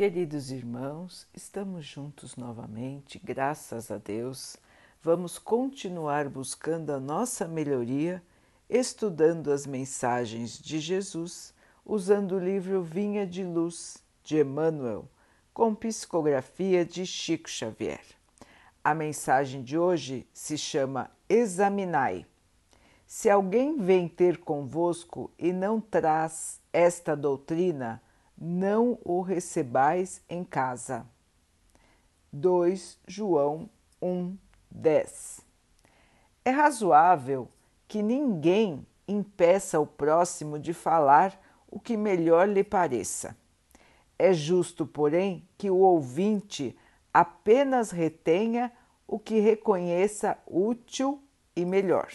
Queridos irmãos, estamos juntos novamente, graças a Deus. Vamos continuar buscando a nossa melhoria, estudando as mensagens de Jesus, usando o livro Vinha de Luz de Emmanuel, com psicografia de Chico Xavier. A mensagem de hoje se chama Examinai. Se alguém vem ter convosco e não traz esta doutrina, não o recebais em casa. 2 João 1, 10 É razoável que ninguém impeça o próximo de falar o que melhor lhe pareça. É justo, porém, que o ouvinte apenas retenha o que reconheça útil e melhor.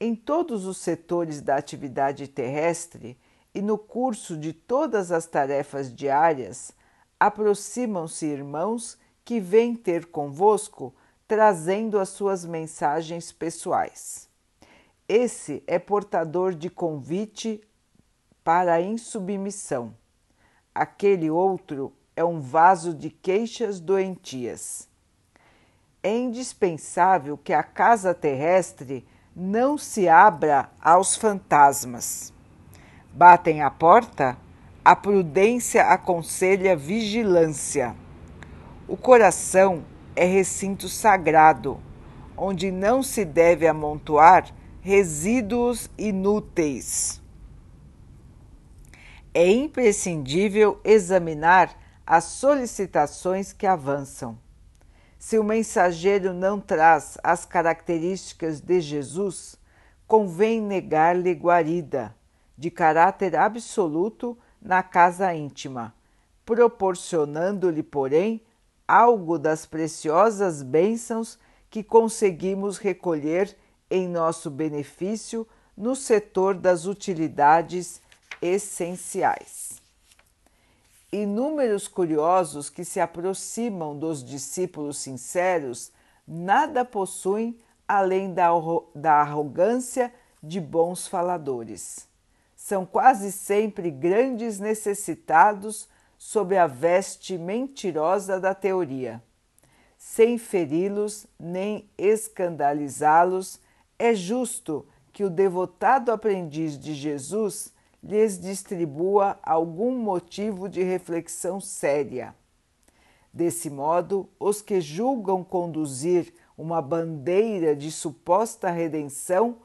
Em todos os setores da atividade terrestre, e no curso de todas as tarefas diárias, aproximam-se irmãos que vêm ter convosco trazendo as suas mensagens pessoais. Esse é portador de convite para a insubmissão. Aquele outro é um vaso de queixas doentias. É indispensável que a casa terrestre não se abra aos fantasmas Batem à porta? A prudência aconselha vigilância. O coração é recinto sagrado, onde não se deve amontoar resíduos inúteis. É imprescindível examinar as solicitações que avançam. Se o mensageiro não traz as características de Jesus, convém negar-lhe guarida de caráter absoluto na casa íntima, proporcionando-lhe, porém, algo das preciosas bênçãos que conseguimos recolher em nosso benefício no setor das utilidades essenciais. Inúmeros curiosos que se aproximam dos discípulos sinceros nada possuem além da, da arrogância de bons faladores são quase sempre grandes necessitados sob a veste mentirosa da teoria. Sem feri-los nem escandalizá-los, é justo que o devotado aprendiz de Jesus lhes distribua algum motivo de reflexão séria. Desse modo, os que julgam conduzir uma bandeira de suposta redenção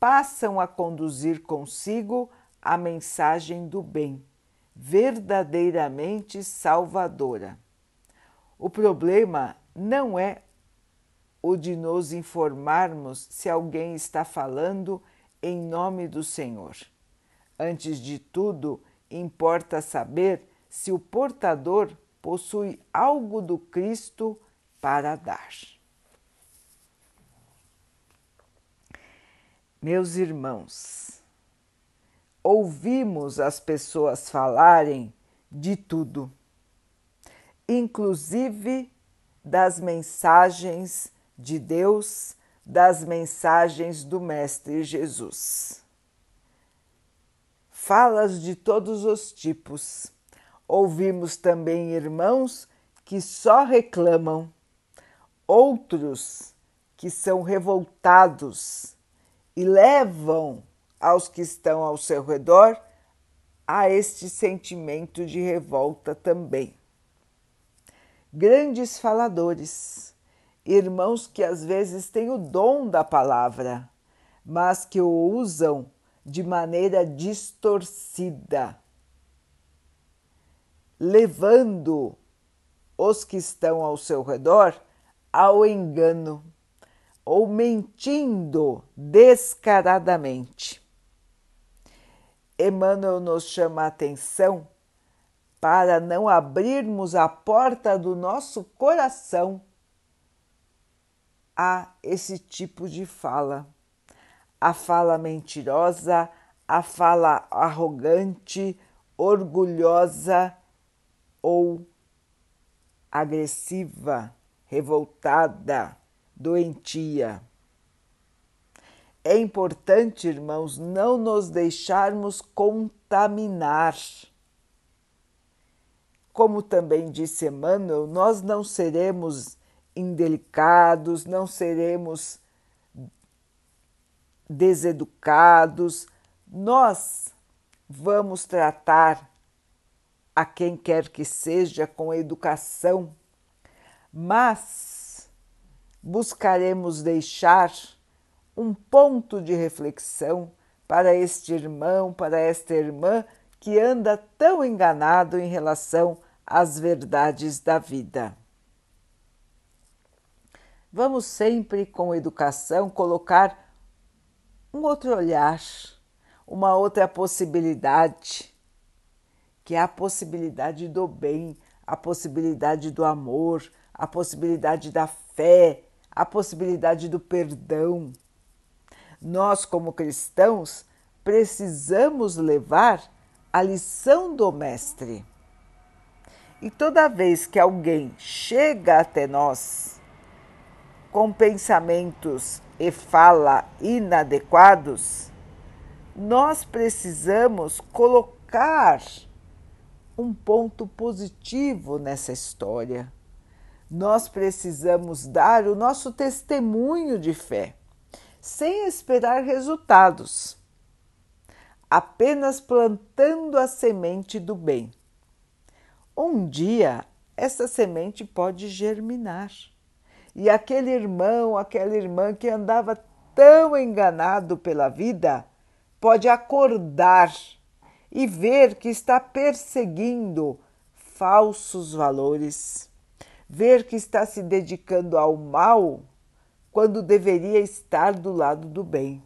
passam a conduzir consigo a mensagem do bem, verdadeiramente salvadora. O problema não é o de nos informarmos se alguém está falando em nome do Senhor. Antes de tudo, importa saber se o portador possui algo do Cristo para dar. Meus irmãos, ouvimos as pessoas falarem de tudo, inclusive das mensagens de Deus, das mensagens do Mestre Jesus. Falas de todos os tipos. Ouvimos também irmãos que só reclamam, outros que são revoltados e levam aos que estão ao seu redor a este sentimento de revolta também. Grandes faladores, irmãos que às vezes têm o dom da palavra, mas que o usam de maneira distorcida, levando os que estão ao seu redor ao engano ou mentindo descaradamente. Emmanuel nos chama a atenção para não abrirmos a porta do nosso coração a esse tipo de fala. A fala mentirosa, a fala arrogante, orgulhosa ou agressiva, revoltada, doentia. É importante, irmãos, não nos deixarmos contaminar. Como também disse Emmanuel, nós não seremos indelicados, não seremos deseducados, nós vamos tratar a quem quer que seja com educação, mas buscaremos deixar um ponto de reflexão para este irmão, para esta irmã que anda tão enganado em relação às verdades da vida. Vamos sempre, com educação, colocar um outro olhar, uma outra possibilidade, que é a possibilidade do bem, a possibilidade do amor, a possibilidade da fé, a possibilidade do perdão. Nós, como cristãos, precisamos levar a lição do Mestre. E toda vez que alguém chega até nós com pensamentos e fala inadequados, nós precisamos colocar um ponto positivo nessa história. Nós precisamos dar o nosso testemunho de fé, sem esperar resultados, apenas plantando a semente do bem. Um dia essa semente pode germinar e aquele irmão, aquela irmã que andava tão enganado pela vida, pode acordar e ver que está perseguindo falsos valores, ver que está se dedicando ao mal quando deveria estar do lado do bem.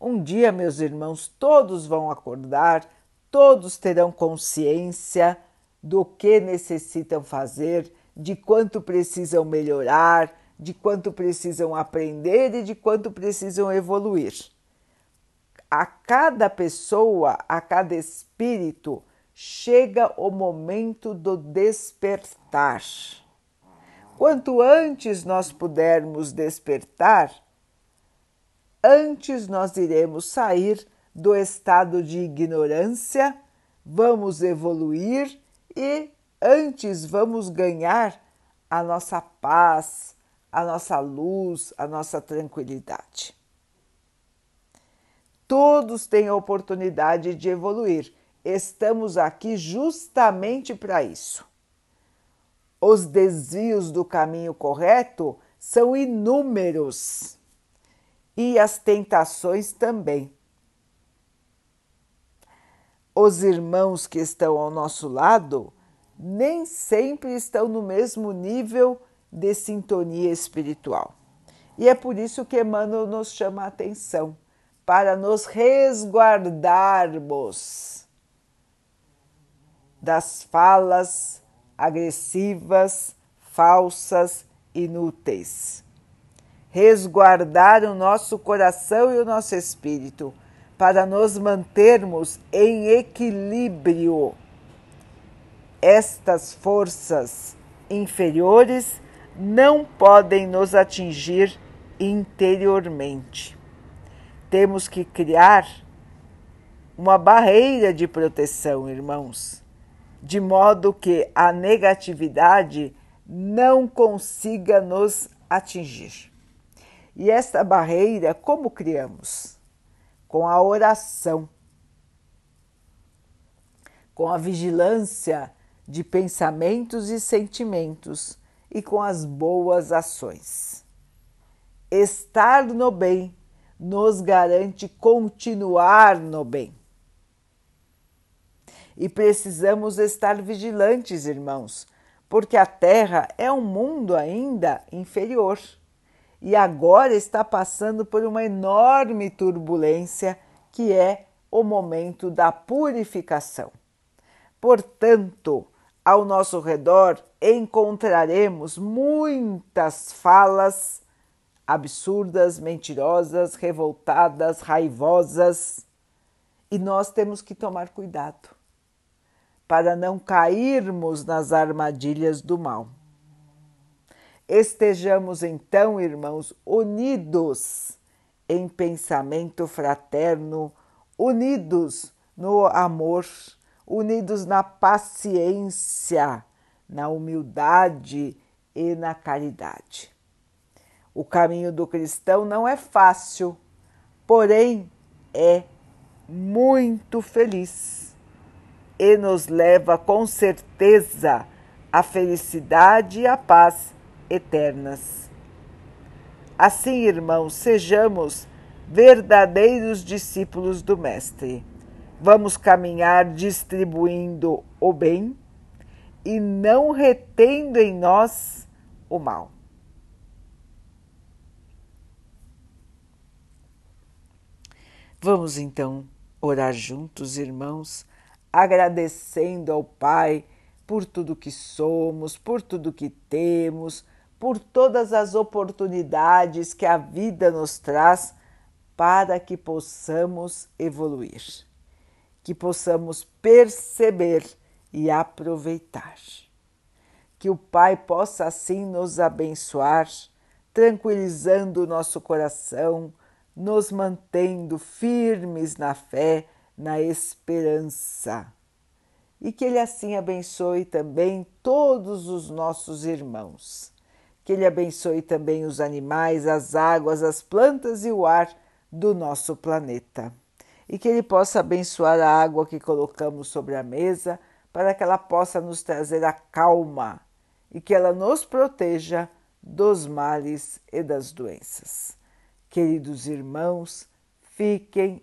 Um dia, meus irmãos, todos vão acordar, todos terão consciência do que necessitam fazer, de quanto precisam melhorar, de quanto precisam aprender e de quanto precisam evoluir. A cada pessoa, a cada espírito, chega o momento do despertar. Quanto antes nós pudermos despertar, antes nós iremos sair do estado de ignorância, vamos evoluir e antes vamos ganhar a nossa paz, a nossa luz, a nossa tranquilidade. Todos têm a oportunidade de evoluir. Estamos aqui justamente para isso. Os desvios do caminho correto são inúmeros e as tentações também os irmãos que estão ao nosso lado nem sempre estão no mesmo nível de sintonia espiritual. E é por isso que Emmanuel nos chama a atenção, para nos resguardarmos das falas agressivas, falsas, inúteis. Resguardar o nosso coração e o nosso espírito para nos mantermos em equilíbrio. Estas forças inferiores não podem nos atingir interiormente. Temos que criar uma barreira de proteção, irmãos, de modo que a negatividade não consiga nos atingir. E esta barreira, como criamos? com a oração, com a vigilância de pensamentos e sentimentos e com as boas ações. Estar no bem nos garante continuar no bem. E precisamos estar vigilantes, irmãos, porque a Terra é um mundo ainda inferior. E agora está passando por uma enorme turbulência que é o momento da purificação. Portanto, ao nosso redor encontraremos muitas falas absurdas, mentirosas, revoltadas, raivosas, e nós temos que tomar cuidado para não cairmos nas armadilhas do mal. Estejamos então, irmãos, unidos em pensamento fraterno, unidos no amor, unidos na paciência, na humildade e na caridade. O caminho do cristão não é fácil, porém é muito feliz e nos leva com certeza à felicidade e à paz eternas. Assim, irmãos, sejamos verdadeiros discípulos do Mestre. Vamos caminhar distribuindo o bem e não retendo em nós o mal. Vamos então orar juntos, irmãos, agradecendo ao Pai por tudo que somos, por tudo que temos, por todas as oportunidades que a vida nos traz para que possamos evoluir, que possamos perceber e aproveitar. Que o Pai possa assim nos abençoar, tranquilizando o nosso coração, nos mantendo firmes na fé, na esperança. E que Ele assim abençoe também todos os nossos irmãos. Que Ele abençoe também os animais, as águas, as plantas e o ar do nosso planeta. E que Ele possa abençoar a água que colocamos sobre a mesa para que ela possa nos trazer a calma e que ela nos proteja dos males e das doenças. Queridos irmãos, fiquem,